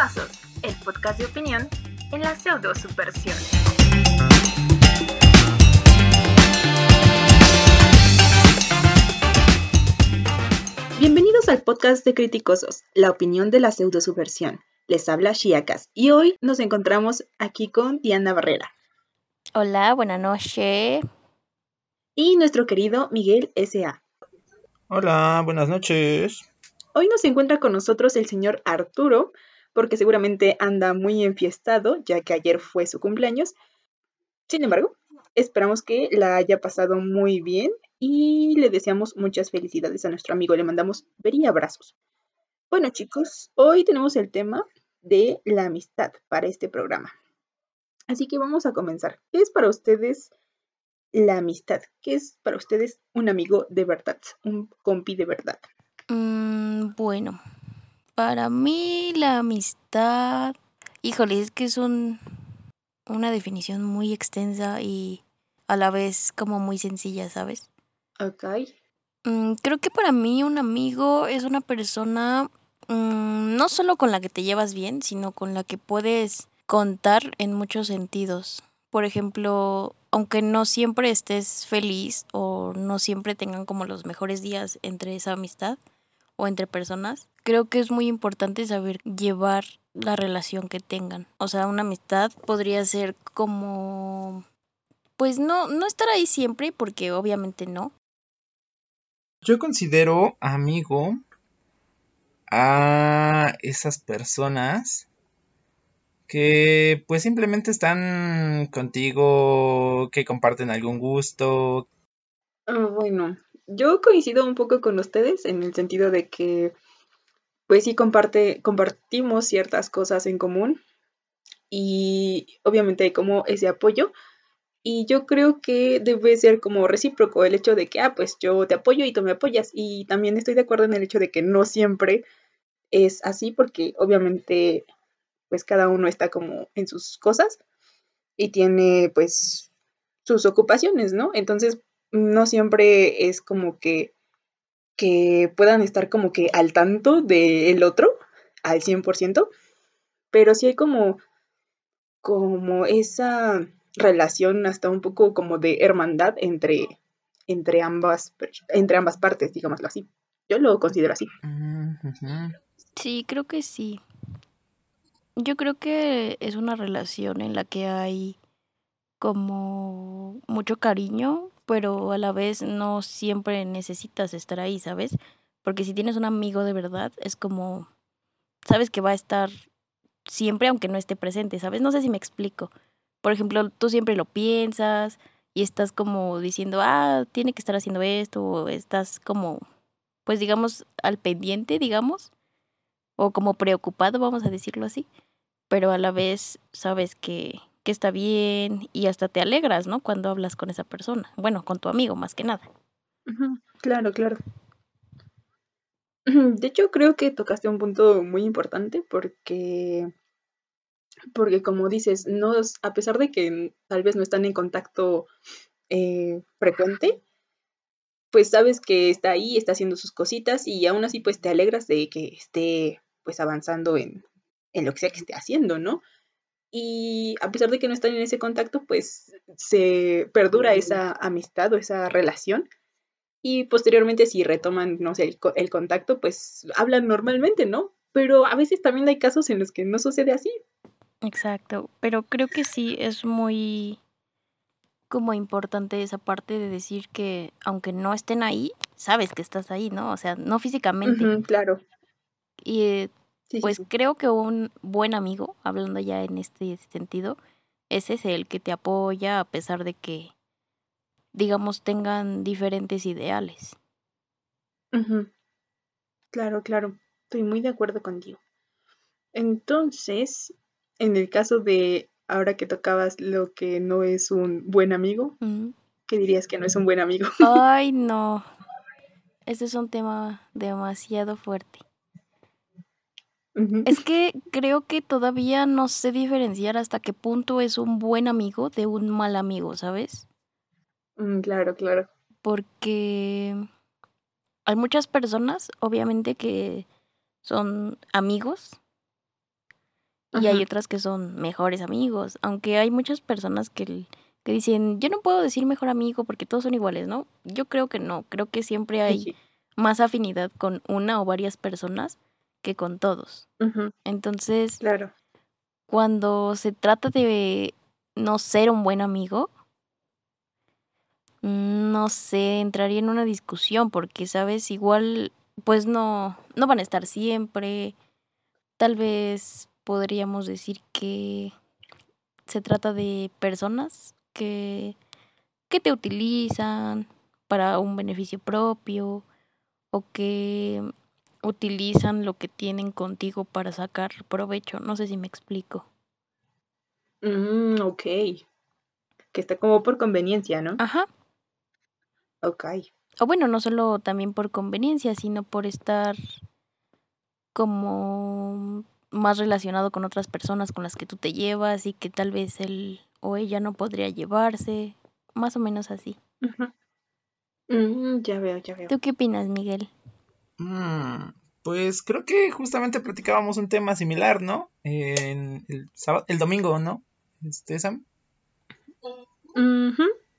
Criticosos, el podcast de opinión en la pseudo subversión. Bienvenidos al podcast de Criticosos, la opinión de la pseudo subversión. Les habla Shiakas y hoy nos encontramos aquí con Diana Barrera. Hola, buenas noches. Y nuestro querido Miguel S.A. Hola, buenas noches. Hoy nos encuentra con nosotros el señor Arturo, porque seguramente anda muy enfiestado, ya que ayer fue su cumpleaños. Sin embargo, esperamos que la haya pasado muy bien y le deseamos muchas felicidades a nuestro amigo. Le mandamos ver abrazos. Bueno, chicos, hoy tenemos el tema de la amistad para este programa. Así que vamos a comenzar. ¿Qué es para ustedes la amistad? ¿Qué es para ustedes un amigo de verdad? Un compi de verdad. Mm, bueno, para mí la amistad, híjole, es que es un, una definición muy extensa y a la vez como muy sencilla, ¿sabes? Ok. Mm, creo que para mí un amigo es una persona mm, no solo con la que te llevas bien, sino con la que puedes contar en muchos sentidos. Por ejemplo, aunque no siempre estés feliz o no siempre tengan como los mejores días entre esa amistad, o entre personas, creo que es muy importante saber llevar la relación que tengan. O sea, una amistad podría ser como pues no no estar ahí siempre porque obviamente no. Yo considero amigo a esas personas que pues simplemente están contigo, que comparten algún gusto. Ah, bueno, yo coincido un poco con ustedes en el sentido de que, pues sí, comparte, compartimos ciertas cosas en común y obviamente hay como ese apoyo. Y yo creo que debe ser como recíproco el hecho de que, ah, pues yo te apoyo y tú me apoyas. Y también estoy de acuerdo en el hecho de que no siempre es así porque obviamente pues cada uno está como en sus cosas y tiene pues sus ocupaciones, ¿no? Entonces, no siempre es como que, que puedan estar como que al tanto del otro al 100%, pero sí hay como, como esa relación hasta un poco como de hermandad entre, entre, ambas, entre ambas partes, digámoslo así. Yo lo considero así. Sí, creo que sí. Yo creo que es una relación en la que hay como mucho cariño, pero a la vez no siempre necesitas estar ahí, ¿sabes? Porque si tienes un amigo de verdad, es como, sabes que va a estar siempre aunque no esté presente, ¿sabes? No sé si me explico. Por ejemplo, tú siempre lo piensas y estás como diciendo, ah, tiene que estar haciendo esto, o estás como, pues digamos, al pendiente, digamos, o como preocupado, vamos a decirlo así, pero a la vez sabes que, está bien y hasta te alegras, ¿no? Cuando hablas con esa persona. Bueno, con tu amigo más que nada. Claro, claro. De hecho, creo que tocaste un punto muy importante porque, porque como dices, no, a pesar de que tal vez no están en contacto eh, frecuente, pues sabes que está ahí, está haciendo sus cositas y aún así pues te alegras de que esté pues avanzando en, en lo que sea que esté haciendo, ¿no? Y a pesar de que no están en ese contacto, pues se perdura esa amistad o esa relación. Y posteriormente si retoman, no sé, el, contacto, pues hablan normalmente, ¿no? Pero a veces también hay casos en los que no sucede así. Exacto, pero creo que sí es muy como importante esa parte de decir que aunque no estén ahí, sabes que estás ahí, ¿no? O sea, no físicamente. claro. Y eh, pues creo que un buen amigo, hablando ya en este sentido, ese es el que te apoya a pesar de que, digamos, tengan diferentes ideales. Claro, claro, estoy muy de acuerdo contigo. Entonces, en el caso de ahora que tocabas lo que no es un buen amigo, ¿qué dirías que no es un buen amigo? Ay, no. Ese es un tema demasiado fuerte. Es que creo que todavía no sé diferenciar hasta qué punto es un buen amigo de un mal amigo, ¿sabes? Mm, claro, claro. Porque hay muchas personas, obviamente, que son amigos, y hay otras que son mejores amigos, aunque hay muchas personas que, que dicen, yo no puedo decir mejor amigo porque todos son iguales, ¿no? Yo creo que no, creo que siempre hay Sí. más afinidad con una o varias personas que con todos. Entonces, Claro. cuando se trata de no ser un buen amigo, mm, no sé, entraría en una discusión porque, ¿sabes? Igual, pues no, no van a estar siempre. Tal vez podríamos decir que se trata de personas que, que te utilizan para un beneficio propio o que utilizan lo que tienen contigo para sacar provecho. No sé si me explico. Mm, ok. Que está como por conveniencia, ¿no? Ajá. Ok. O bueno, no solo también por conveniencia, sino por estar como más relacionado con otras personas con las que tú te llevas y que tal vez él o ella no podría llevarse. Más o menos así. Mm, ya veo, ya veo. ¿Tú qué opinas, Miguel? Mm, pues creo que justamente platicábamos un tema similar, ¿no? En el sábado, el domingo, ¿no? Este, Sam.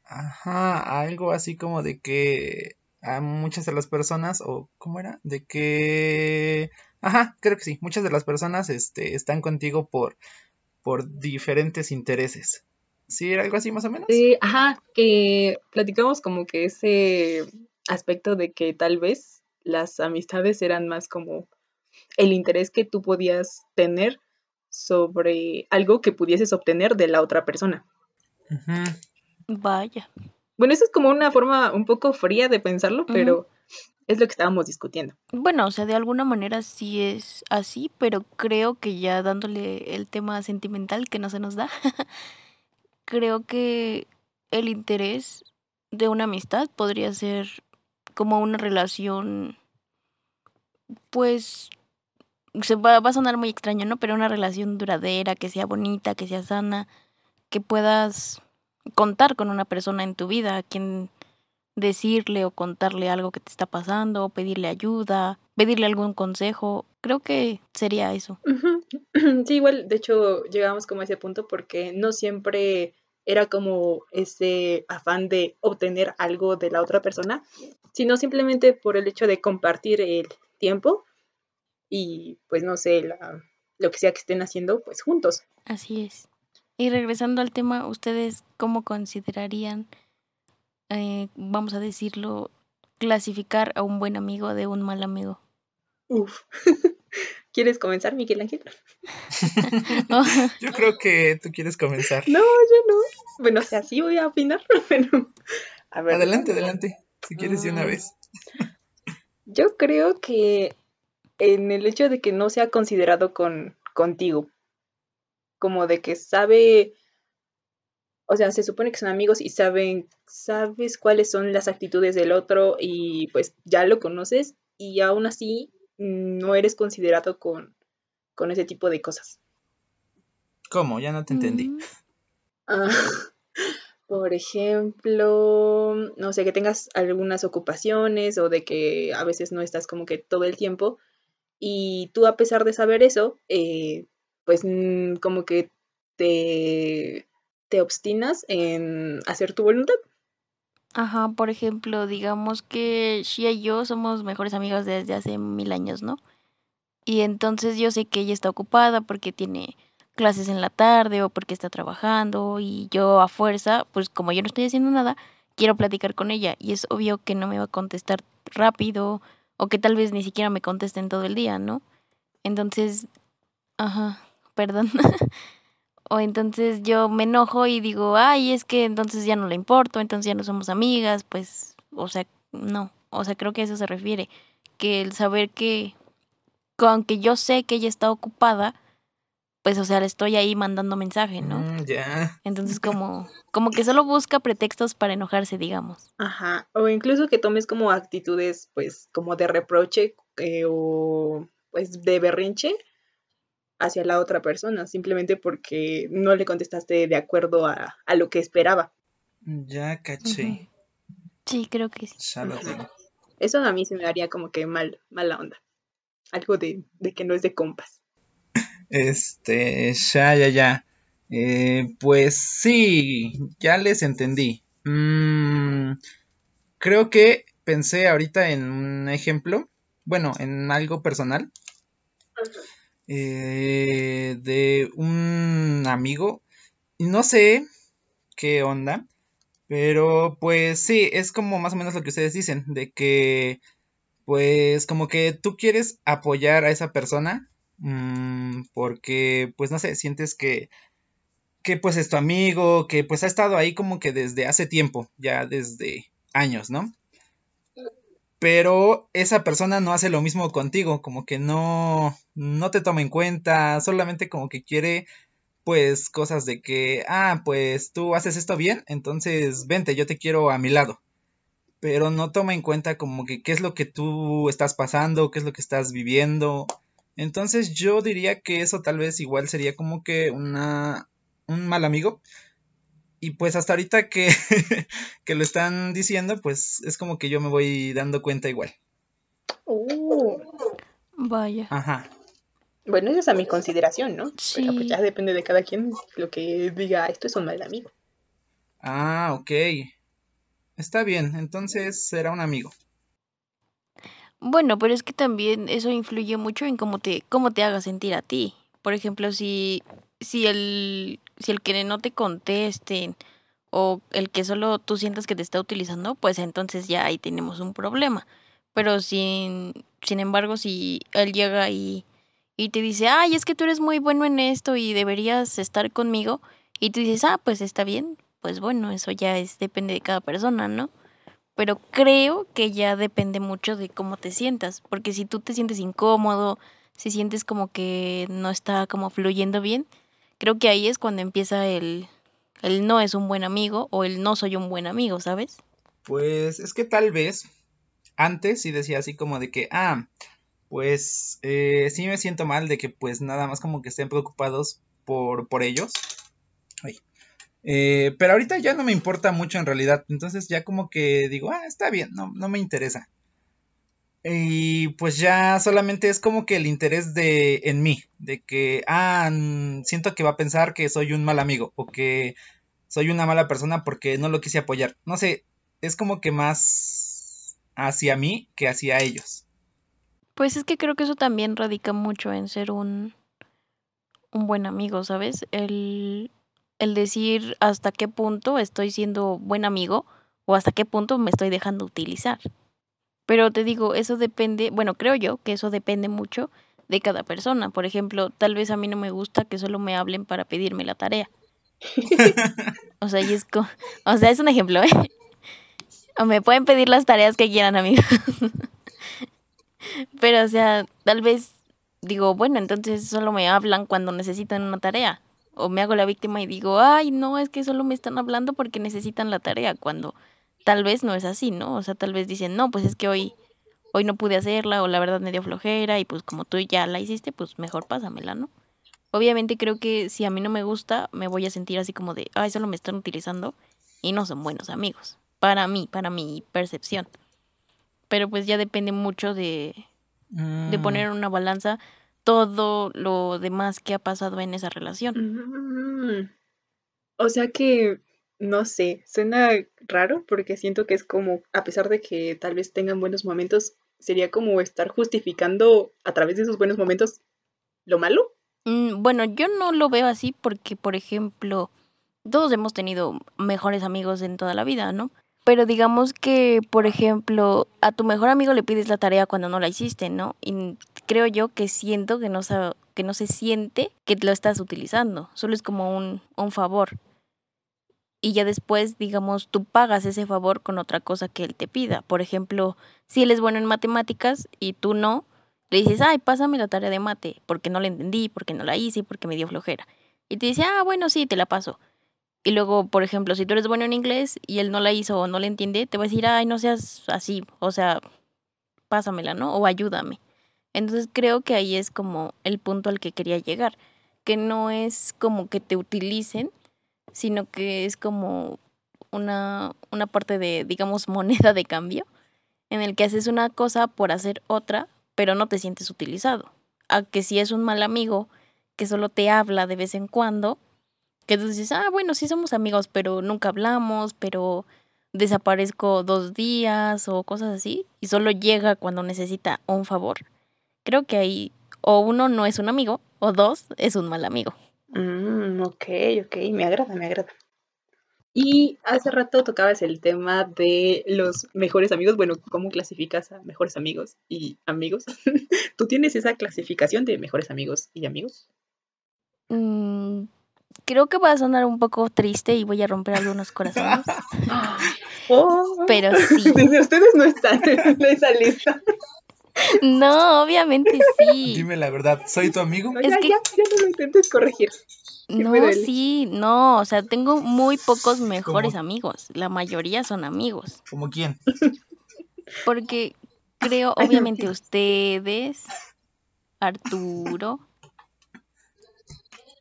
Ajá, algo así como de que a muchas de las personas, o ¿cómo era? De que, ajá, creo que sí, muchas de las personas, este, están contigo por, por diferentes intereses. ¿Sí era algo así más o menos? Sí, ajá, que platicamos como que ese aspecto de que tal vez las amistades eran más como el interés que tú podías tener sobre algo que pudieses obtener de la otra persona. Vaya. Bueno, eso es como una forma un poco fría de pensarlo, pero es lo que estábamos discutiendo. Bueno, o sea, de alguna manera sí es así, pero creo que ya dándole el tema sentimental que no se nos da, creo que el interés de una amistad podría ser como una relación, pues, se va, va a sonar muy extraño, ¿no? Pero una relación duradera, que sea bonita, que sea sana, que puedas contar con una persona en tu vida a quien decirle o contarle algo que te está pasando, pedirle ayuda, pedirle algún consejo. Creo que sería eso. Sí, igual, de hecho, llegamos como a ese punto porque no siempre era como ese afán de obtener algo de la otra persona, sino simplemente por el hecho de compartir el tiempo y pues no sé, la- lo que sea que estén haciendo pues juntos. Así es. Y regresando al tema, ¿ustedes cómo considerarían, eh, vamos a decirlo, clasificar a un buen amigo de un mal amigo? Uf. ¿Quieres comenzar, Miguel Ángel? Yo creo que tú quieres comenzar. No, yo no. Bueno, o sea, sí voy a opinar, pero a ver. Adelante, adelante, si quieres de una Mm. vez. Yo creo que en el hecho de que no sea considerado con contigo, como de que sabe, o sea, se supone que son amigos y saben, sabes cuáles son las actitudes del otro y pues ya lo conoces y aún así no eres considerado con, con ese tipo de cosas. ¿Cómo? Ya no te entendí. Ah, por ejemplo, no sé, que tengas algunas ocupaciones o de que a veces no estás como que todo el tiempo y tú a pesar de saber eso, eh, pues mm, como que te, te obstinas en hacer tu voluntad. Ajá, por ejemplo, digamos que Shia y yo somos mejores amigas desde hace mil años, ¿no? Y entonces yo sé que ella está ocupada porque tiene clases en la tarde o porque está trabajando y yo a fuerza, pues como yo no estoy haciendo nada, quiero platicar con ella y es obvio que no me va a contestar rápido o que tal vez ni siquiera me contesten todo el día, ¿no? Entonces, ajá, perdón. o entonces yo me enojo y digo, ay, es que entonces ya no le importo, entonces ya no somos amigas, pues, o sea, no, o sea, creo que a eso se refiere, que el saber que, que aunque yo sé que ella está ocupada, pues, o sea, le estoy ahí mandando mensaje, ¿no? Mm, ya. Entonces como, como que solo busca pretextos para enojarse, digamos. Ajá, o incluso que tomes como actitudes pues como de reproche eh, o pues de berrinche hacia la otra persona, simplemente porque no le contestaste de acuerdo a, a lo que esperaba. Ya caché. Sí, creo que sí. Ya lo Ujú. tengo. Eso a mí se me daría como que mal, mala onda. Algo de, de que no es de compas. Este, ya, ya, ya. Eh, pues sí, ya les entendí. Mm, creo que pensé ahorita en un ejemplo, bueno, en algo personal, eh, de un amigo. No sé qué onda, pero pues sí, es como más o menos lo que ustedes dicen, de que pues como que tú quieres apoyar a esa persona mm, porque pues no sé, sientes que que pues es tu amigo, que pues ha estado ahí como que desde hace tiempo, ya desde años, ¿no? Pero esa persona no hace lo mismo contigo, como que no, no te toma en cuenta, solamente como que quiere pues cosas de que, ah, pues tú haces esto bien, entonces vente, yo te quiero a mi lado. Pero no toma en cuenta como que qué es lo que tú estás pasando, qué es lo que estás viviendo. Entonces yo diría que eso tal vez igual sería como que una un mal amigo. Y pues hasta ahorita que, que lo están diciendo, pues es como que yo me voy dando cuenta igual. Oh. Vaya. Ajá. Bueno, esa es a mi consideración, ¿no? Pero pues Sí. ya depende de cada quien lo que diga, esto es un mal amigo. Ah, ok. Está bien, entonces será un amigo. Bueno, pero es que también eso influye mucho en cómo te, cómo te haga sentir a ti. Por ejemplo, si, si el, si el que no te contesten o el que solo tú sientas que te está utilizando, pues entonces ya ahí tenemos un problema. Pero sin, sin embargo, si él llega y, y te dice, ay, es que tú eres muy bueno en esto y deberías estar conmigo, y tú dices, ah, pues está bien, pues bueno, eso ya es, depende de cada persona, ¿no? pero creo que ya depende mucho de cómo te sientas, porque si tú te sientes incómodo, si sientes como que no está como fluyendo bien, creo que ahí es cuando empieza el, el no es un buen amigo o el no soy un buen amigo, ¿sabes? Pues es que tal vez antes sí decía así como de que, ah, pues eh, sí me siento mal de que pues nada más como que estén preocupados por, por ellos. Ay. Eh, pero ahorita ya no me importa mucho en realidad, entonces ya como que digo, ah, está bien, no, no me interesa. Y pues ya solamente es como que el interés de en mí, de que, ah, siento que va a pensar que soy un mal amigo o que soy una mala persona porque no lo quise apoyar. No sé, es como que más hacia mí que hacia ellos. Pues es que creo que eso también radica mucho en ser un, un buen amigo, ¿sabes? El, el decir hasta qué punto estoy siendo buen amigo o hasta qué punto me estoy dejando utilizar. Pero te digo, eso depende, bueno, creo yo que eso depende mucho de cada persona. Por ejemplo, tal vez a mí no me gusta que solo me hablen para pedirme la tarea. O sea, y es co- o sea, es un ejemplo, ¿eh? O me pueden pedir las tareas que quieran, amigos. Pero, o sea, tal vez digo, bueno, entonces solo me hablan cuando necesitan una tarea. O me hago la víctima y digo, ay, no, es que solo me están hablando porque necesitan la tarea, cuando tal vez no es así, ¿no? O sea, tal vez dicen, no, pues es que hoy, hoy no pude hacerla, o la verdad me dio flojera, y pues como tú ya la hiciste, pues mejor pásamela, ¿no? Obviamente creo que si a mí no me gusta, me voy a sentir así como de, ay, solo me están utilizando y no son buenos amigos. Para mí, para mi percepción. Pero pues ya depende mucho de, de Mm, poner en una balanza todo lo demás que ha pasado en esa relación. Mm. O sea que, no sé, suena raro porque siento que es como, a pesar de que tal vez tengan buenos momentos, sería como estar justificando a través de esos buenos momentos lo malo. Mm, bueno, yo no lo veo así porque, por ejemplo, todos hemos tenido mejores amigos en toda la vida, ¿no? Pero digamos que, por ejemplo, a tu mejor amigo le pides la tarea cuando no la hiciste, ¿no? Y creo yo que siento que no, que no se siente que lo estás utilizando, solo es como un, un favor. Y ya después, digamos, tú pagas ese favor con otra cosa que él te pida. Por ejemplo, si él es bueno en matemáticas y tú no, le dices, ay, pásame la tarea de mate, porque no la entendí, porque no la hice, porque me dio flojera. Y te dice, ah, bueno, sí, te la paso. Y luego, por ejemplo, si tú eres bueno en inglés y él no la hizo o no la entiende, te va a decir, ay, no seas así, o sea, pásamela, ¿no? O ayúdame. Entonces creo que ahí es como el punto al que quería llegar, que no es como que te utilicen, sino que es como una, una parte de, digamos, moneda de cambio, en el que haces una cosa por hacer otra, pero no te sientes utilizado. A que si es un mal amigo que solo te habla de vez en cuando, que tú dices, ah, bueno, sí somos amigos, pero nunca hablamos, pero desaparezco dos días o cosas así, y solo llega cuando necesita un favor. Creo que ahí o uno no es un amigo, o dos es un mal amigo. Mm, ok, ok, me agrada, me agrada. Y hace rato tocabas el tema de los mejores amigos. Bueno, ¿cómo clasificas a mejores amigos y amigos? ¿Tú tienes esa clasificación de mejores amigos y amigos? Mm, creo que va a sonar un poco triste y voy a romper algunos corazones. Oh, Pero sí. desde ustedes no están en esa lista. No, obviamente sí. Dime la verdad, ¿soy tu amigo? No, Es ya, que- ya, ya no lo intentes corregir. No, sí, no, o sea, tengo muy pocos mejores amigos. La mayoría son amigos. ¿Como quién? Porque creo, obviamente, ustedes, Arturo.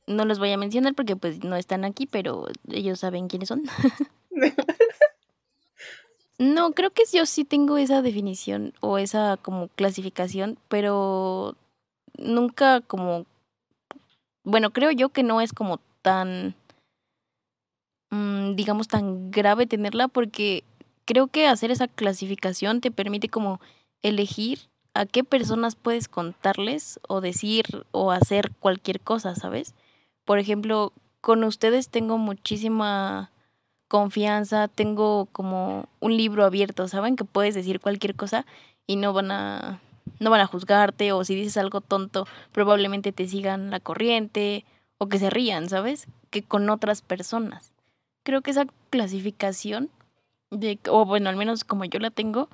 No los voy a mencionar porque pues no están aquí, pero ellos saben quiénes son. No, creo que yo sí tengo esa definición o esa como clasificación, pero nunca como, bueno, creo yo que no es como tan, mm, digamos, tan grave tenerla porque creo que hacer esa clasificación te permite como elegir a qué personas puedes contarles o decir o hacer cualquier cosa, ¿sabes? Por ejemplo, con ustedes tengo muchísima confianza, tengo como un libro abierto, ¿saben? Que puedes decir cualquier cosa y no van a no van a juzgarte o si dices algo tonto, probablemente te sigan la corriente o que se rían, ¿sabes? Que con otras personas. Creo que esa clasificación de o bueno, al menos como yo la tengo,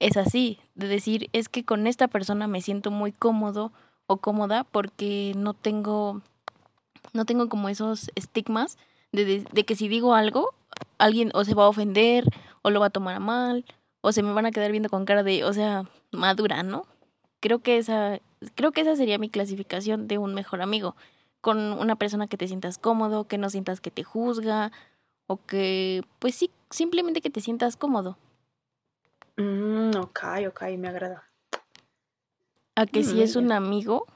es así, de decir, es que con esta persona me siento muy cómodo o cómoda porque no tengo no tengo como esos estigmas de, de- de que si digo algo, alguien o se va a ofender o lo va a tomar a mal o se me van a quedar viendo con cara de, o sea, madura, ¿no? Creo que esa creo que esa sería mi clasificación de un mejor amigo, con una persona que te sientas cómodo, que no sientas que te juzga o que pues sí, simplemente que te sientas cómodo. Mm, ok, ok, me agrada. A que si Mm, es un amigo,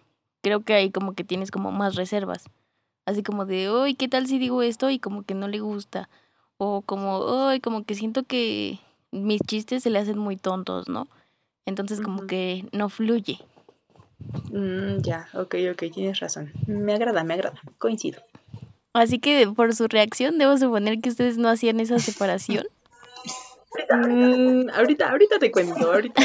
creo que ahí como que tienes como más reservas. Así como de, uy, ¿qué tal si digo esto? Y como que no le gusta. O como, uy, como que siento que mis chistes se le hacen muy tontos, ¿no? Entonces como que no fluye. Mm, ya, ok, ok, tienes razón. Me agrada, me agrada. Coincido. Así que por su reacción debo suponer que ustedes no hacían esa separación. Mm, ahorita, ahorita te cuento, ahorita.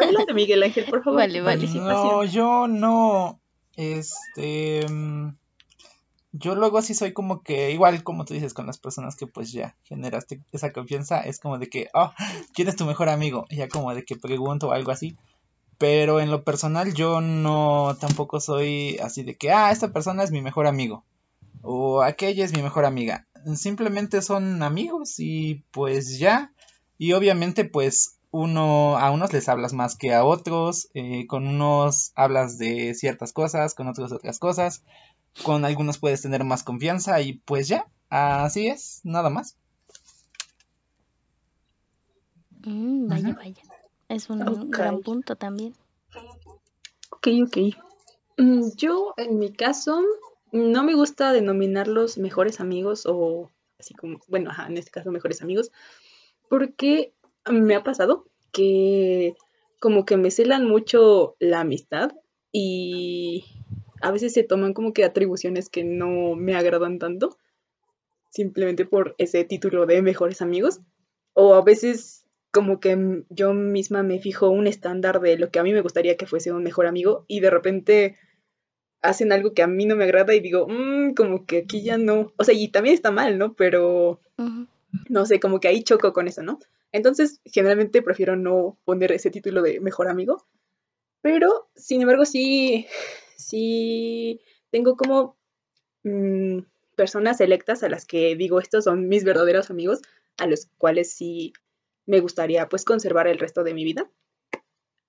Adelante, Miguel Ángel, por favor. Vale, vale. No, yo no. Este. mm, Yo luego sí soy como que, igual como tú dices, con las personas que pues ya generaste esa confianza, es como de que, oh, ¿quién es tu mejor amigo? Y ya como de que pregunto o algo así. Pero en lo personal yo no tampoco soy así de que, ah, esta persona es mi mejor amigo. O aquella es mi mejor amiga. Simplemente son amigos y pues ya. Y obviamente pues uno, a unos les hablas más que a otros, eh, con unos hablas de ciertas cosas, con otros de otras cosas, con algunos puedes tener más confianza y pues ya, así es, nada más. Mm, vaya, vaya. Es un gran punto también. Ok, ok. Mm, Yo, en mi caso, no me gusta denominarlos mejores amigos o así como, bueno, ajá, en este caso mejores amigos, porque me ha pasado que como que me celan mucho la amistad y a veces se toman como que atribuciones que no me agradan tanto, simplemente por ese título de mejores amigos, o a veces como que yo misma me fijo un estándar de lo que a mí me gustaría que fuese un mejor amigo y de repente hacen algo que a mí no me agrada y digo, "Mm, como que aquí ya no, o sea, y también está mal, ¿no? Pero no sé, como que ahí choco con eso, ¿no? Entonces, generalmente prefiero no poner ese título de mejor amigo, pero sin embargo sí, sí tengo como mm, personas selectas a las que digo, estos son mis verdaderos amigos, a los cuales sí me gustaría pues conservar el resto de mi vida.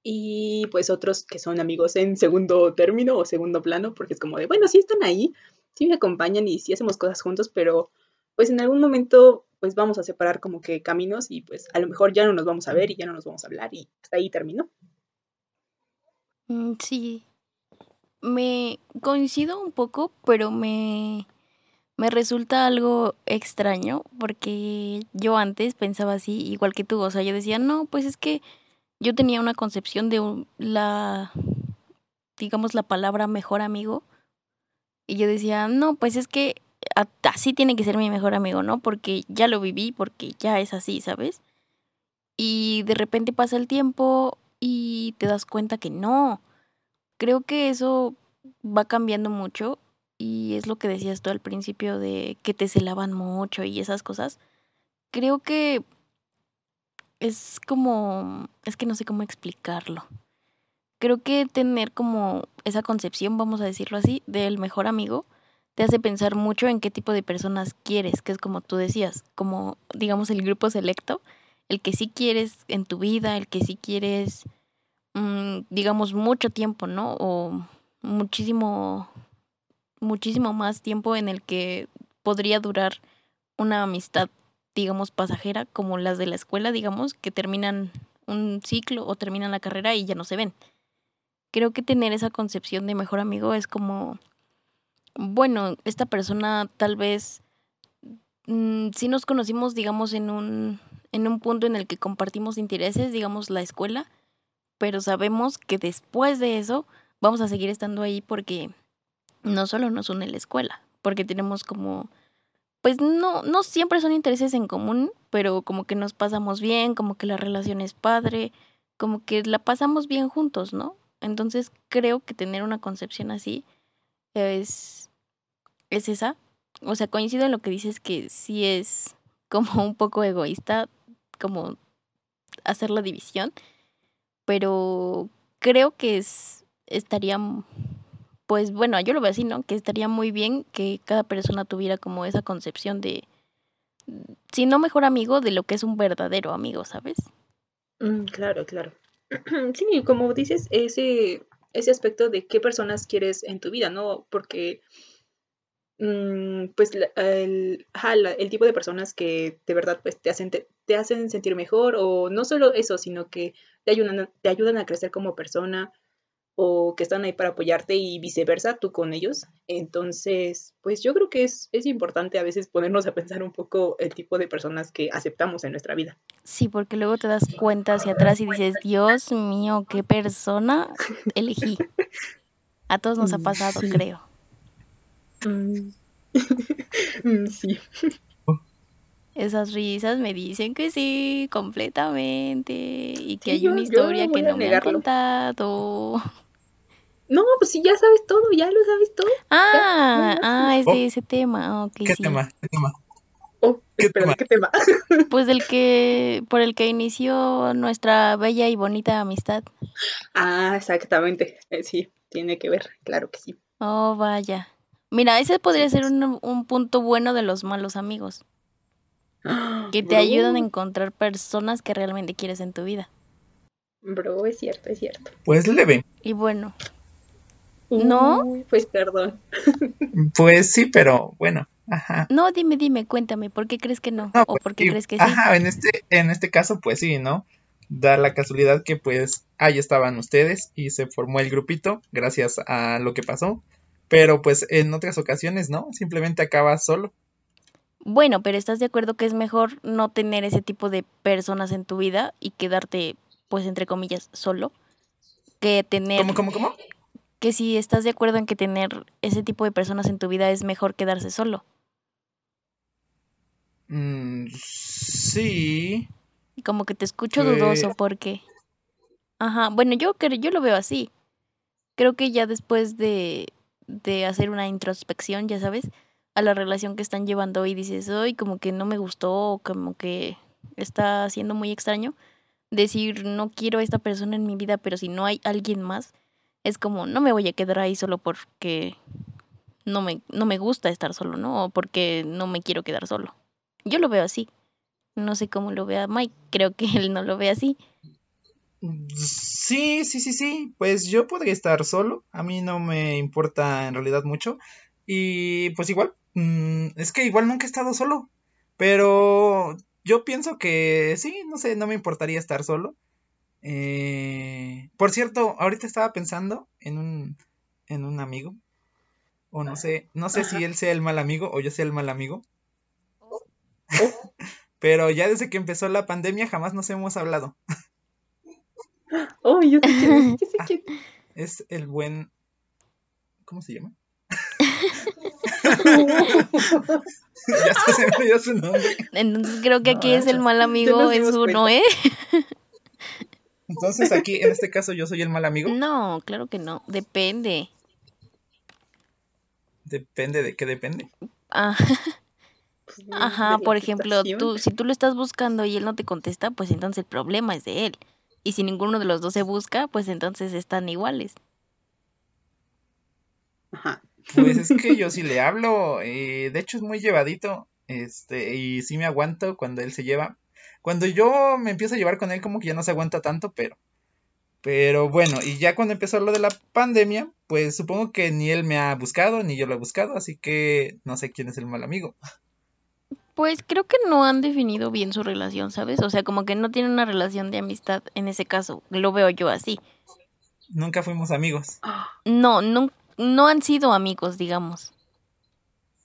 Y pues otros que son amigos en segundo término o segundo plano, porque es como de, bueno, sí están ahí, sí me acompañan y sí hacemos cosas juntos, pero pues en algún momento pues vamos a separar como que caminos y pues a lo mejor ya no nos vamos a ver y ya no nos vamos a hablar y hasta ahí terminó. Mm, sí. Me coincido un poco, pero me, me resulta algo extraño porque yo antes pensaba así, igual que tú, o sea, yo decía, no, pues es que yo tenía una concepción de la, digamos, la palabra mejor amigo y yo decía, no, pues es que así tiene que ser mi mejor amigo, ¿no? Porque ya lo viví, porque ya es así, ¿sabes? Y de repente pasa el tiempo y te das cuenta que no. Creo que eso va cambiando mucho y es lo que decías tú al principio de que te celaban mucho y esas cosas. Creo que es como, es que no sé cómo explicarlo. Creo que tener como esa concepción, vamos a decirlo así, del mejor amigo, te hace pensar mucho en qué tipo de personas quieres, que es como tú decías, como digamos el grupo selecto, el que sí quieres en tu vida, el que sí quieres, digamos, mucho tiempo, ¿no? O muchísimo, muchísimo más tiempo en el que podría durar una amistad, digamos, pasajera, como las de la escuela, digamos, que terminan un ciclo o terminan la carrera y ya no se ven. Creo que tener esa concepción de mejor amigo es como, bueno, esta persona tal vez mm, sí nos conocimos, digamos, en un, en un punto en el que compartimos intereses, digamos, la escuela, pero sabemos que después de eso vamos a seguir estando ahí porque no solo nos une la escuela, porque tenemos como, pues no, no siempre son intereses en común, pero como que nos pasamos bien, como que la relación es padre, como que la pasamos bien juntos, ¿no? Entonces creo que tener una concepción así es, es esa. O sea, coincido en lo que dices que sí es como un poco egoísta, como hacer la división, pero creo que es, estaría, pues bueno, yo lo veo así, ¿no? Que estaría muy bien que cada persona tuviera como esa concepción de, si no mejor amigo, de lo que es un verdadero amigo, ¿sabes? Mm, claro, claro. Sí, como dices, ese, ese aspecto de qué personas quieres en tu vida, ¿no? Porque, mm, pues, el, el tipo de personas que de verdad, pues, te hacen, te hacen sentir mejor, o no solo eso, sino que te ayudan, a- te ayudan a crecer como persona, o que están ahí para apoyarte y viceversa, tú con ellos. Entonces, pues yo creo que es, es importante a veces ponernos a pensar un poco el tipo de personas que aceptamos en nuestra vida. Sí, porque luego te das cuenta hacia atrás y dices, Dios mío, qué persona elegí. A todos nos ha Mm, pasado, sí. creo. Mm. Mm, sí. Esas risas me dicen que sí, completamente. Y que Sí, hay yo- una yo historia que no me han contado. No, pues si ya sabes todo, ya lo sabes todo. Ah, ah, es de ese tema. Ah, Ok, ¿Qué sí. tema? ¿Qué tema? Oh, ¿Qué espera, ¿de tema? qué tema? Pues del que, por el que inició nuestra bella y bonita amistad. Ah, exactamente. Eh, sí, tiene que ver, claro que sí. Oh, vaya. Mira, ese podría ser un, un punto bueno de los malos amigos, que te ayudan a encontrar personas que realmente quieres en tu vida. bro, es cierto, es cierto. Pues leve. Y bueno, ¿no? Pues perdón. Pues sí, pero bueno. Ajá. No, dime, dime, cuéntame, ¿por qué crees que no? No, ¿O pues por qué sí. crees que sí? Ajá, en este, en este caso, pues sí, ¿no? Da la casualidad que pues ahí estaban ustedes y se formó el grupito gracias a lo que pasó. Pero pues en otras ocasiones, ¿no? Simplemente acaba solo. Bueno, pero ¿estás de acuerdo que es mejor no tener ese tipo de personas en tu vida y quedarte, pues, entre comillas, solo? Que tener, ¿Cómo, cómo, cómo? que si estás de acuerdo en que tener ese tipo de personas en tu vida es mejor quedarse solo. Mm, sí. Como que te escucho Pues dudoso porque... Ajá, bueno, yo, yo lo veo así. Creo que ya después de, de hacer una introspección, ya sabes, a la relación que están llevando y dices, hoy como que no me gustó, o como que está siendo muy extraño, decir, no quiero a esta persona en mi vida, pero si no hay alguien más, es como, no me voy a quedar ahí solo porque no me, no me gusta estar solo, ¿no? O porque no me quiero quedar solo. Yo lo veo así. No sé cómo lo vea Mike, creo que él no lo ve así. Sí, sí, sí, sí. Pues yo podría estar solo. A mí no me importa en realidad mucho. Y pues igual, mm, es que igual nunca he estado solo. Pero yo pienso que sí, no sé, no me importaría estar solo. Eh, por cierto, ahorita estaba pensando en un, en un amigo. O no sé, no sé si él sea el mal amigo o yo sea el mal amigo. Pero ya desde que empezó la pandemia jamás nos hemos hablado. Oh, yo sé quién yo sé quién. Es el buen... ¿Cómo se llama? ya se me olvidó su nombre. Entonces creo que aquí No, es el mal amigo, es uno. ¿eh? Entonces aquí, en este caso, yo soy el mal amigo. No, claro que no, depende. Depende de qué depende. Ah, Pues, ajá, por ejemplo, tú, si tú lo estás buscando y él no te contesta, pues entonces el problema es de él. Y si ninguno de los dos se busca, pues entonces están iguales. Ajá. Pues es que yo sí le hablo. eh, de hecho, es muy llevadito. Este, y sí me aguanto cuando él se lleva. Cuando yo me empiezo a llevar con él, como que ya no se aguanta tanto, pero. Pero bueno, y ya cuando empezó lo de la pandemia, pues supongo que ni él me ha buscado, ni yo lo he buscado, así que no sé quién es el mal amigo. Pues creo que no han definido bien su relación, ¿sabes? O sea, como que no tienen una relación de amistad en ese caso. Lo veo yo así. Nunca fuimos amigos. No, no, no han sido amigos, digamos.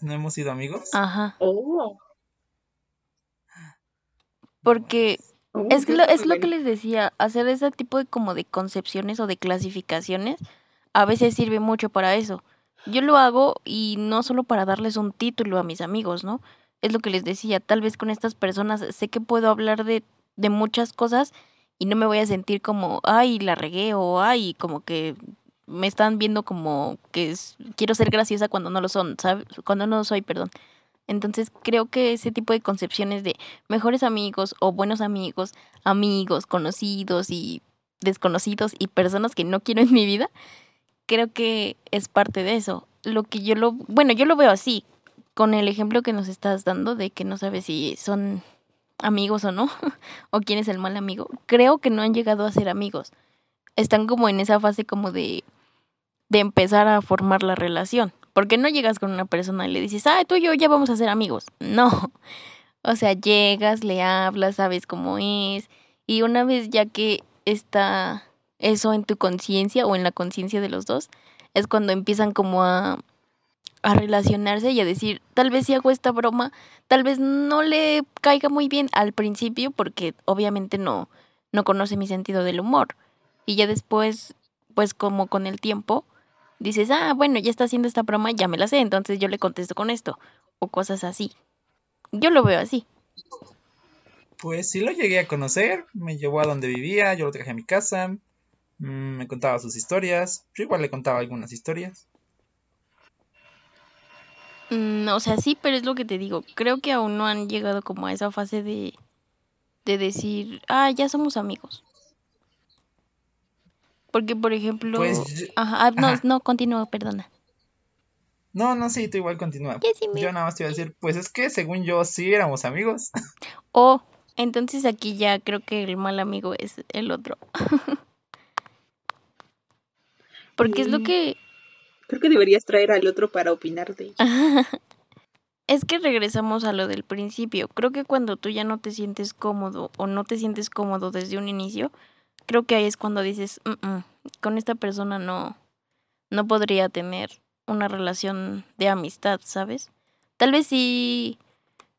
No hemos sido amigos. Ajá. Oh. Porque Oh, es, lo, es lo que les decía, hacer ese tipo de como de concepciones o de clasificaciones a veces sirve mucho para eso. Yo lo hago y no solo para darles un título a mis amigos, ¿no? Es lo que les decía, tal vez con estas personas sé que puedo hablar de, de muchas cosas y no me voy a sentir como, ay, la regué o ay, como que me están viendo como que es- quiero ser graciosa cuando no lo son, ¿sabes? Cuando no lo soy, perdón. Entonces creo que ese tipo de concepciones de mejores amigos o buenos amigos, amigos, conocidos y desconocidos y personas que no quiero en mi vida, creo que es parte de eso. Lo que yo lo, bueno, yo lo veo así, con el ejemplo que nos estás dando de que no sabes si son amigos o no, o quién es el mal amigo. Creo que no han llegado a ser amigos. Están como en esa fase como de de empezar a formar la relación. Porque no llegas con una persona y le dices, ah, tú y yo ya vamos a ser amigos. No. O sea, llegas, le hablas, sabes cómo es. Y una vez ya que está eso en tu conciencia o en la conciencia de los dos, es cuando empiezan como a, a relacionarse y a decir, tal vez si hago esta broma, tal vez no le caiga muy bien al principio porque obviamente no, no conoce mi sentido del humor. Y ya después, pues como con el tiempo, dices, ah, bueno, ya está haciendo esta broma, ya me la sé, entonces yo le contesto con esto. O cosas así. Yo lo veo así. Pues sí lo llegué a conocer, me llevó a donde vivía, yo lo traje a mi casa, mm, me contaba sus historias, yo igual le contaba algunas historias. Mm, o sea, sí, pero es lo que te digo. Creo que aún no han llegado como a esa fase de, de decir, ah, ya somos amigos. Porque, por ejemplo... Pues Ajá, ah, no, ajá. no, continúo, perdona. No, no, sí, tú igual continúa. Sí Yo nada más te iba a decir, pues es que según yo sí éramos amigos. Oh, entonces aquí ya creo que el mal amigo es el otro. Porque es lo que... Creo que deberías traer al otro para opinar de ello. Es que regresamos a lo del principio. Creo que cuando tú ya no te sientes cómodo o no te sientes cómodo desde un inicio, creo que ahí es cuando dices, "Mm, mm, con esta persona no, no podría tener una relación de amistad, ¿sabes? Tal vez sí,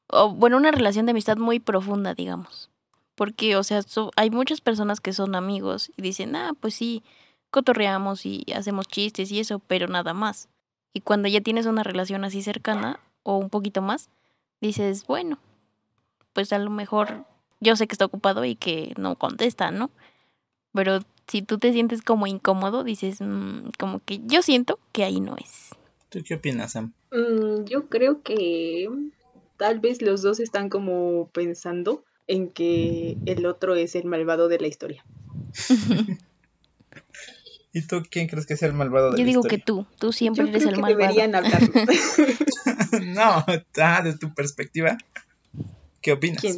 o bueno, una relación de amistad muy profunda, digamos. Porque, o sea, so- hay muchas personas que son amigos y dicen, ah, pues sí, cotorreamos y hacemos chistes y eso, pero nada más. Y cuando ya tienes una relación así cercana o un poquito más, dices, bueno, pues a lo mejor yo sé que está ocupado y que no contesta, ¿no? Pero si tú te sientes como incómodo, dices, "Mm, como que yo siento que ahí no es. ¿Tú qué opinas, Sam? Mm, yo creo que tal vez los dos están como pensando en que el otro es el malvado de la historia. ¿Y tú quién crees que sea el malvado de Yo la digo que historia? tú, tú siempre yo eres creo el que malvado. deberían hablarlo. no, ah, de tu perspectiva. ¿Qué opinas? ¿Quién?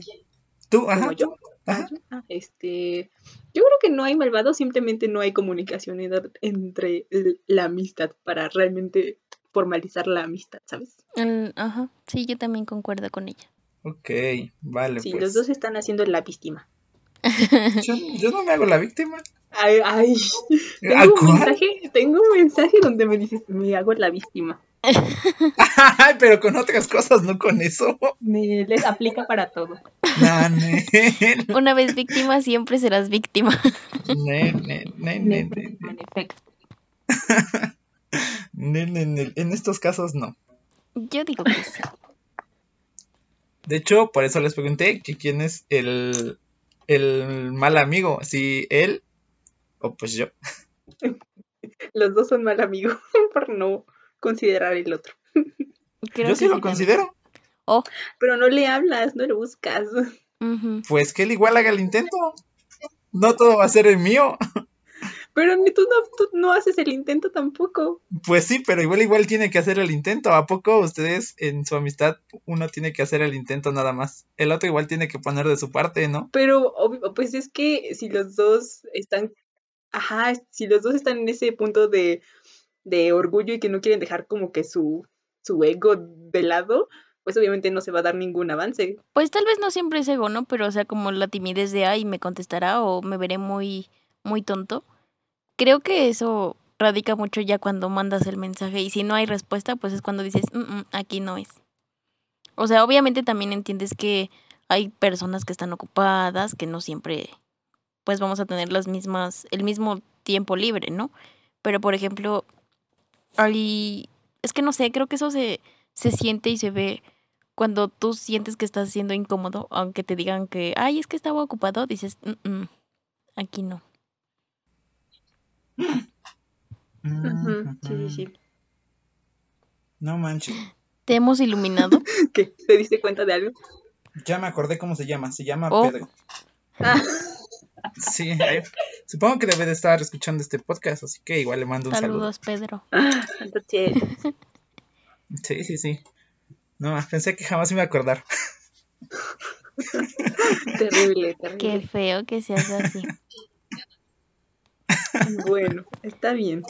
¿Tú? Ajá. ¿Como yo? Ajá. Ah, yo- este, yo creo que no hay malvado, simplemente no hay comunicación en- entre la amistad para realmente formalizar la amistad, ¿sabes? El- ajá, sí, yo también concuerdo con ella. Ok, vale, Sí, pues. los dos están haciendo la víctima. Yo, yo no me hago la víctima. Ay, ay, ¿A tengo un mensaje, tengo un mensaje donde me dices, me hago la víctima. Ay, pero con otras cosas, no con eso. Me les aplica para todo. Una vez víctima, siempre serás víctima. En estos casos no. Yo digo que sí. De hecho, por eso les pregunté que quién es el, el mal amigo, si él o pues yo. Los dos son mal amigos por no considerar el otro. Creo yo sí lo considero. Oh, Pero no le hablas, no le buscas. Pues que él igual haga el intento. No todo va a ser el mío. Pero ni tú no, tú no haces el intento tampoco. Pues sí, pero igual igual tiene que hacer el intento. ¿A poco ustedes en su amistad uno tiene que hacer el intento nada más? El otro igual tiene que poner de su parte, ¿no? Pero obvio, pues es que si los dos están, ajá, si los dos están en ese punto de, de orgullo y que no quieren dejar como que su, su ego de lado, pues obviamente no se va a dar ningún avance. Pues tal vez no siempre es ego, ¿no? Pero o sea, como la timidez de ay, me contestará o me veré muy, muy tonto. Creo que eso radica mucho ya cuando mandas el mensaje y si no hay respuesta, pues es cuando dices, "Mm, mm, aquí no es. O sea, obviamente también entiendes que hay personas que están ocupadas, que no siempre, pues vamos a tener las mismas, el mismo tiempo libre, ¿no? Pero por ejemplo, hay, es que no sé, creo que eso se, se siente y se ve cuando tú sientes que estás siendo incómodo, aunque te digan que, ay, es que estaba ocupado, dices, "Mm, mm, aquí no. Sí, sí, sí. No manches. ¿Te hemos iluminado? ¿Qué? ¿Te diste cuenta de algo? Ya me acordé cómo se llama. Se llama Oh. Pedro. Ah, Sí, eh, supongo que debe de estar escuchando este podcast, así que igual le mando un saludo. Saludos, Pedro. entonces, Sí, sí, sí. No, pensé que jamás me iba a acordar. terrible, Qué terrible. feo que seas así. Bueno, está bien.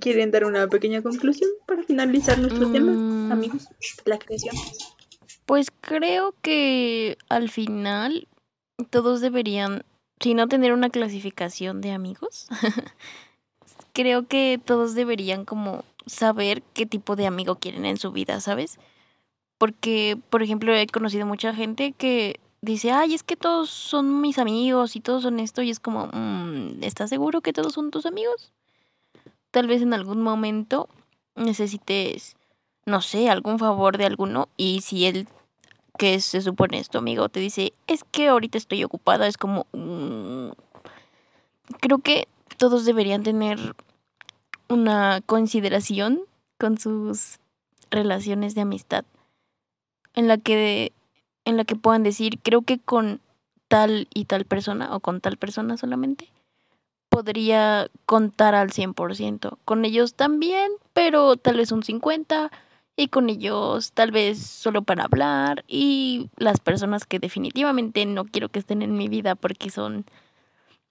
¿Quieren dar una pequeña conclusión para finalizar nuestro tema, Mm. amigos? La creación. Pues creo que al final todos deberían, si no tener una clasificación de amigos, creo que todos deberían como saber qué tipo de amigo quieren en su vida, ¿sabes? Porque, por ejemplo, he conocido mucha gente que dice, ay, es que todos son mis amigos y todos son esto, y es como, "Mm, ¿estás seguro que todos son tus amigos? Tal vez en algún momento necesites, no sé, algún favor de alguno, y si él que se supone es tu amigo te dice, es que ahorita estoy ocupada, es como... mm, creo que todos deberían tener una consideración con sus relaciones de amistad en la que en la que puedan decir, creo que con tal y tal persona o con tal persona solamente podría contar al 100%. Con ellos también, pero tal vez un 50 y con ellos tal vez solo para hablar y las personas que definitivamente no quiero que estén en mi vida porque son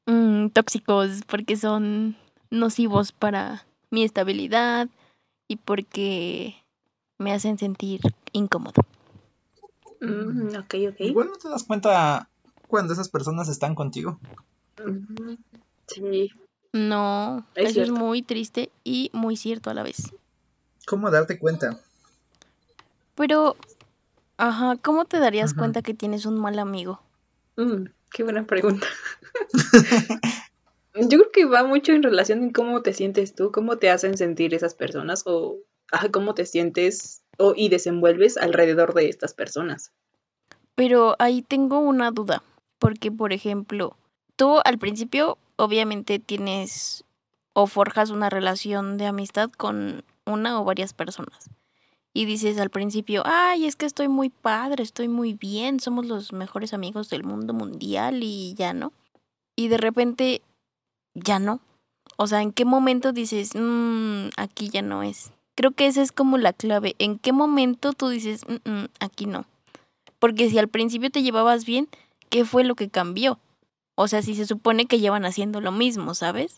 mm, tóxicos, porque son nocivos para mi estabilidad y porque me hacen sentir incómodo. Mm, ok, ok. Igual no te das cuenta cuando esas personas están contigo. Mm, Sí, No, Es eso es muy triste y muy cierto a la vez. ¿Cómo darte cuenta? Pero, ajá, ¿cómo te darías Ajá. cuenta que tienes un mal amigo? Mm, qué buena pregunta. Yo creo que va mucho en relación en cómo te sientes tú, cómo te hacen sentir esas personas o ajá, cómo te sientes o, y desenvuelves alrededor de estas personas. Pero ahí tengo una duda, porque por ejemplo, tú al principio obviamente tienes o forjas una relación de amistad con una o varias personas. Y dices al principio, ay, es que estoy muy padre, estoy muy bien, somos los mejores amigos del mundo mundial y ya no. Y de repente, ya no. O sea, ¿en qué momento dices, "Mm, aquí ya no es? Creo que esa es como la clave. ¿En qué momento tú dices, "Mm, mm, aquí no? Porque si al principio te llevabas bien, ¿qué fue lo que cambió? O sea, si se supone que llevan haciendo lo mismo, ¿sabes?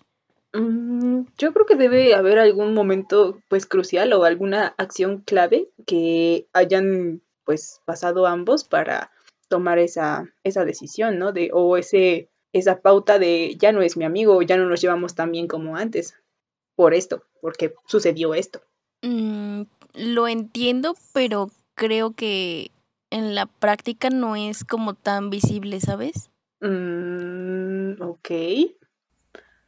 Mm, yo creo que debe haber algún momento pues crucial o alguna acción clave que hayan pues pasado ambos para tomar esa, esa decisión, ¿no? De, o ese, esa pauta de ya no es mi amigo, ya no nos llevamos tan bien como antes. por esto, porque sucedió esto. Mm, lo entiendo, pero creo que en la práctica no es como tan visible, ¿sabes? Mm, ok.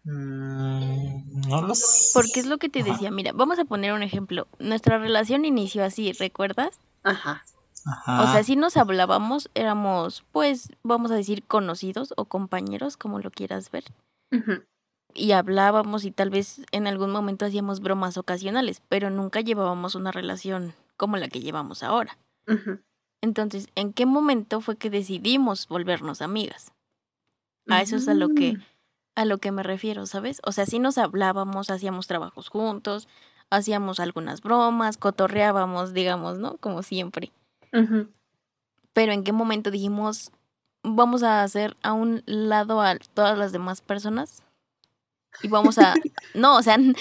Mm, no lo sé. Porque es lo que te Ajá. decía, mira, vamos a poner un ejemplo. Nuestra relación inició así, ¿recuerdas? Ajá. Ajá. O sea, si nos hablábamos, éramos, pues, vamos a decir, conocidos o compañeros, como lo quieras ver. Ujú. Y hablábamos y tal vez en algún momento hacíamos bromas ocasionales, pero nunca llevábamos una relación como la que llevamos ahora. Ujú. Entonces, ¿en qué momento fue que decidimos volvernos amigas? A eso es a lo que Mm. A lo que me refiero, ¿sabes? O sea, sí nos hablábamos, hacíamos trabajos juntos, hacíamos algunas bromas, cotorreábamos, digamos, ¿no? Como siempre. Pero ¿en qué momento dijimos vamos a hacer a un lado a todas las demás personas? Y vamos a no, o sea, no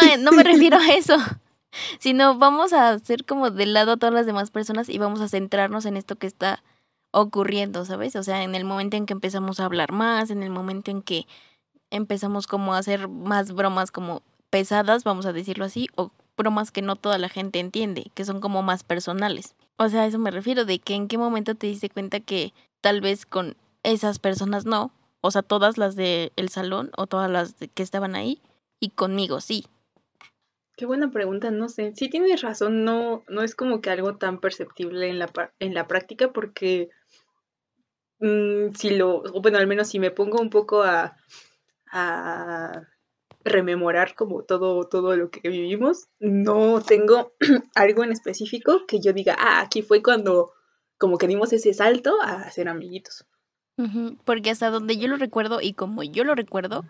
eh, no me refiero a eso, sino vamos a hacer como de lado a todas las demás personas y vamos a centrarnos en esto que está ocurriendo, ¿sabes? O sea, en el momento en que empezamos a hablar más, en el momento en que empezamos como a hacer más bromas como pesadas, vamos a decirlo así, o bromas que no toda la gente entiende, que son como más personales. O sea, a eso me refiero, de que en qué momento te diste cuenta que tal vez con esas personas no, o sea, todas las del salón o todas las de- que estaban ahí, y conmigo sí. Qué buena pregunta, no sé. Sí tienes razón, no, no es como que algo tan perceptible en la, en la práctica porque mm, si lo, bueno, al menos si me pongo un poco a, a rememorar como todo, todo lo que vivimos, no tengo algo en específico que yo diga, ah, aquí fue cuando como que dimos ese salto a ser amiguitos. Porque hasta donde yo lo recuerdo y como yo lo recuerdo,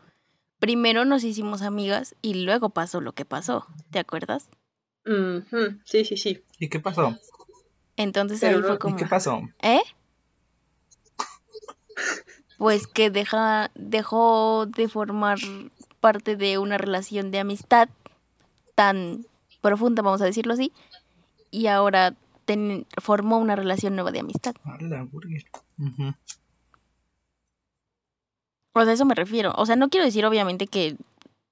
primero nos hicimos amigas y luego pasó lo que pasó, ¿te acuerdas? Sí, sí, sí. ¿Y qué pasó? Entonces Pero ahí fue ¿y como... ¿Y qué pasó? ¿Eh? Pues que deja, dejó de formar parte de una relación de amistad tan profunda, vamos a decirlo así, y ahora ten- formó una relación nueva de amistad. A la burger. Ujú. O sea, a eso me refiero. O sea, no quiero decir obviamente que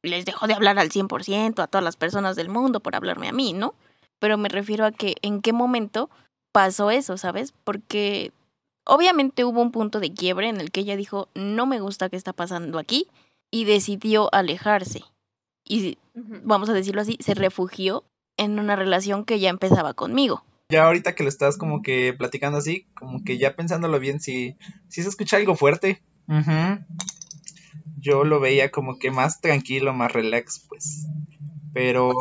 les dejó de hablar al 100% a todas las personas del mundo por hablarme a mí, ¿no? Pero me refiero a que en qué momento pasó eso, ¿sabes? Porque obviamente hubo un punto de quiebre en el que ella dijo, no me gusta qué está pasando aquí, y decidió alejarse. Y vamos a decirlo así, se refugió en una relación que ya empezaba conmigo. Ya ahorita que lo estás como que platicando así, como que ya pensándolo bien, si, si se escucha algo fuerte. Yo lo veía como que más tranquilo, más relax, pues. Pero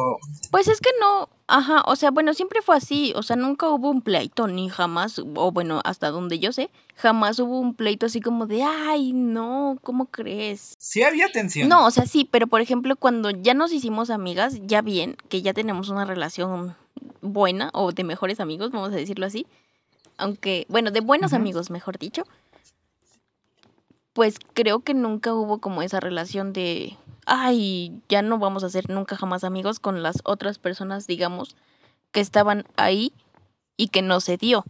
Pues es que no, ajá, o sea, bueno, siempre fue así, o sea, nunca hubo un pleito, ni jamás, o bueno, hasta donde yo sé, jamás hubo un pleito así como de, ay, no, ¿cómo crees? sí había tensión. No, o sea, sí, pero por ejemplo, cuando ya nos hicimos amigas, ya bien, que ya tenemos una relación buena o de mejores amigos, vamos a decirlo así, aunque, bueno, de buenos amigos, mejor dicho, pues creo que nunca hubo como esa relación de, ay, ya no vamos a ser nunca jamás amigos con las otras personas, digamos, que estaban ahí y que no se dio.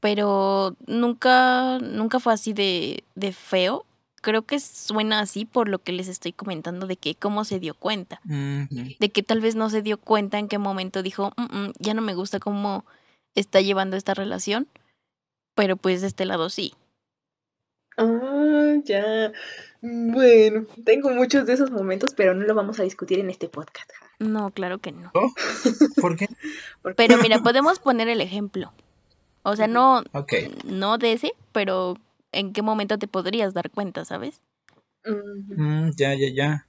Pero nunca, nunca fue así de, de feo. Creo que suena así por lo que les estoy comentando de que cómo se dio cuenta. De que tal vez no se dio cuenta en qué momento dijo, "Mm, mm, ya no me gusta cómo está llevando esta relación. Pero pues de este lado sí. Ah, ya. Bueno, tengo muchos de esos momentos, pero no lo vamos a discutir en este podcast. No, claro que no. ¿Por qué? Pero mira, podemos poner el ejemplo. O sea, no, Ok. no de ese, pero en qué momento te podrías dar cuenta, ¿sabes? Mm, ya, ya, ya.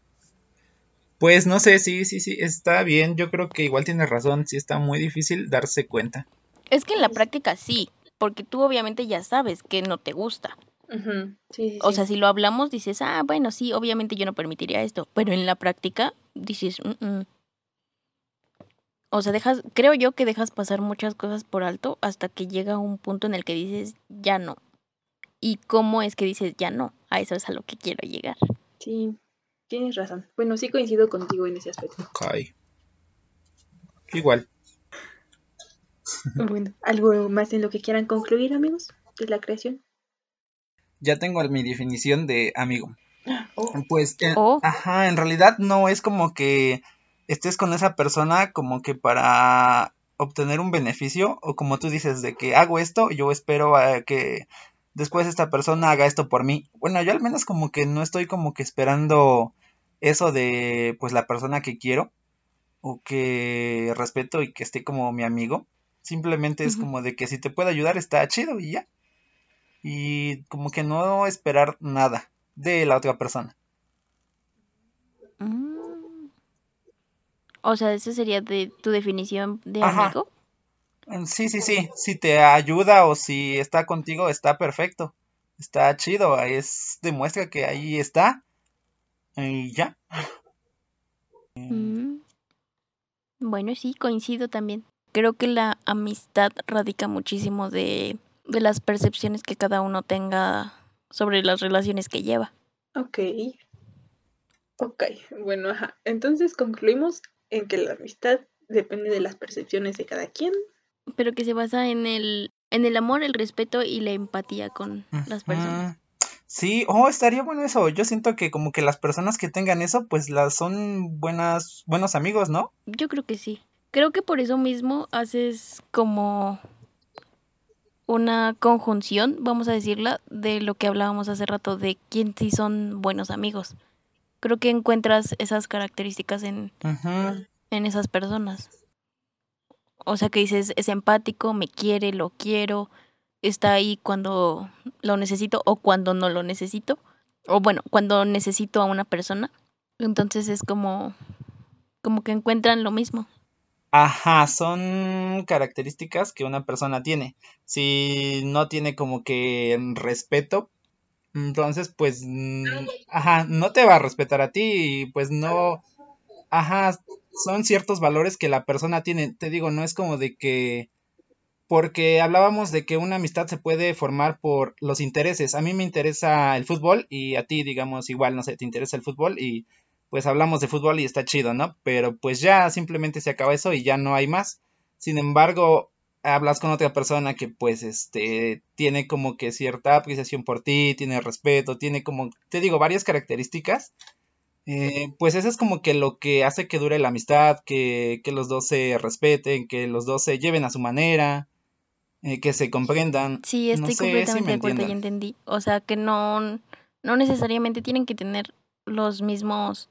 Pues no sé, sí, sí, sí, está bien. Yo creo que igual tienes razón, sí está muy difícil darse cuenta. Es que en la práctica sí, porque tú obviamente ya sabes que no te gusta. Ujú, Sí, sí, O sí. sea, si lo hablamos, dices, ah, bueno, sí, obviamente yo no permitiría esto. Pero en la práctica, dices, "Mm, mm". O sea, dejas, creo yo que dejas pasar muchas cosas por alto hasta que llega un punto en el que dices, ya no. ¿Y cómo es que dices, ya no? A eso es a lo que quiero llegar. Sí, tienes razón. Bueno, sí coincido contigo en ese aspecto. Ok. Igual. Bueno, ¿algo más en lo que quieran concluir, amigos, de la creación? Ya tengo mi definición de amigo. Oh, Pues, en- Oh. ajá, en realidad no es como que estés con esa persona como que para obtener un beneficio o como tú dices de que hago esto, yo espero a que después esta persona haga esto por mí. Bueno, yo al menos como que no estoy como que esperando eso de pues la persona que quiero o que respeto y que esté como mi amigo. Simplemente es como de que si te puede ayudar está chido y ya. Y como que no esperar nada de la otra persona. Mm. O sea, esa sería de tu definición de Ajá. amigo. Mm, Sí, sí, sí. Si te ayuda o si está contigo, está perfecto. Está chido. Es demuestra que ahí está. Y ya. Mm. Bueno, sí, coincido también. Creo que la amistad radica muchísimo de, de las percepciones que cada uno tenga sobre las relaciones que lleva. ok. Ok, bueno, ajá. Entonces concluimos en que la amistad depende de las percepciones de cada quien. Pero que se basa en el, en el amor, el respeto y la empatía con las personas. Sí, oh, estaría bueno eso. Yo siento que como que las personas que tengan eso, pues las son buenas, buenos amigos, ¿no? Yo creo que sí. Creo que por eso mismo haces como una conjunción, vamos a decirla, de lo que hablábamos hace rato, de quién sí son buenos amigos. Creo que encuentras esas características en, en esas personas. O sea que dices, es empático, me quiere, lo quiero, está ahí cuando lo necesito o cuando no lo necesito. O bueno, cuando necesito a una persona. Entonces es como, como que encuentran lo mismo. Ajá, son características que una persona tiene. Si no tiene como que respeto, entonces pues, ajá, no te va a respetar a ti y pues no, ajá, son ciertos valores que la persona tiene. Te digo, no es como de que, porque hablábamos de que una amistad se puede formar por los intereses. A mí me interesa el fútbol y a ti, digamos, igual, no sé, te interesa el fútbol y pues hablamos de fútbol y está chido, ¿no? Pero pues ya simplemente se acaba eso y ya no hay más. Sin embargo, hablas con otra persona que pues este tiene como que cierta apreciación por ti, tiene respeto, tiene como, te digo, varias características. Eh, pues eso es como que lo que hace que dure la amistad, que, que los dos se respeten, que los dos se lleven a su manera, eh, que se comprendan. Sí, No estoy sé si completamente me de acuerdo, ya entendí. O sea, que no, no necesariamente tienen que tener los mismos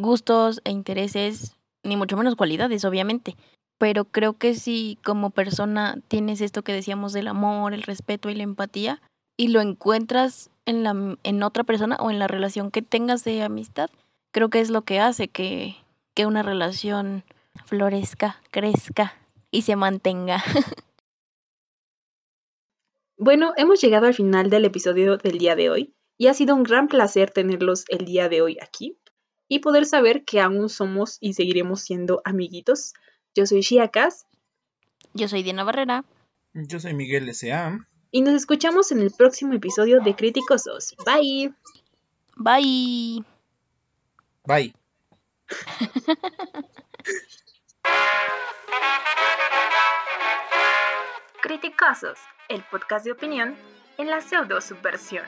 gustos e intereses, ni mucho menos cualidades, obviamente. Pero creo que si como persona tienes esto que decíamos del amor, el respeto y la empatía, y lo encuentras en la en otra persona o en la relación que tengas de amistad, creo que es lo que hace que, que una relación florezca, crezca y se mantenga. Bueno, hemos llegado al final del episodio del día de hoy y ha sido un gran placer tenerlos el día de hoy aquí y poder saber que aún somos y seguiremos siendo amiguitos. Yo soy Shia Kass Yo soy Diana Barrera. Yo soy Miguel S.A. y nos escuchamos en el próximo episodio de Críticos 2. Bye. Bye. Bye. Criticazos, el podcast de opinión en la pseudo subversión.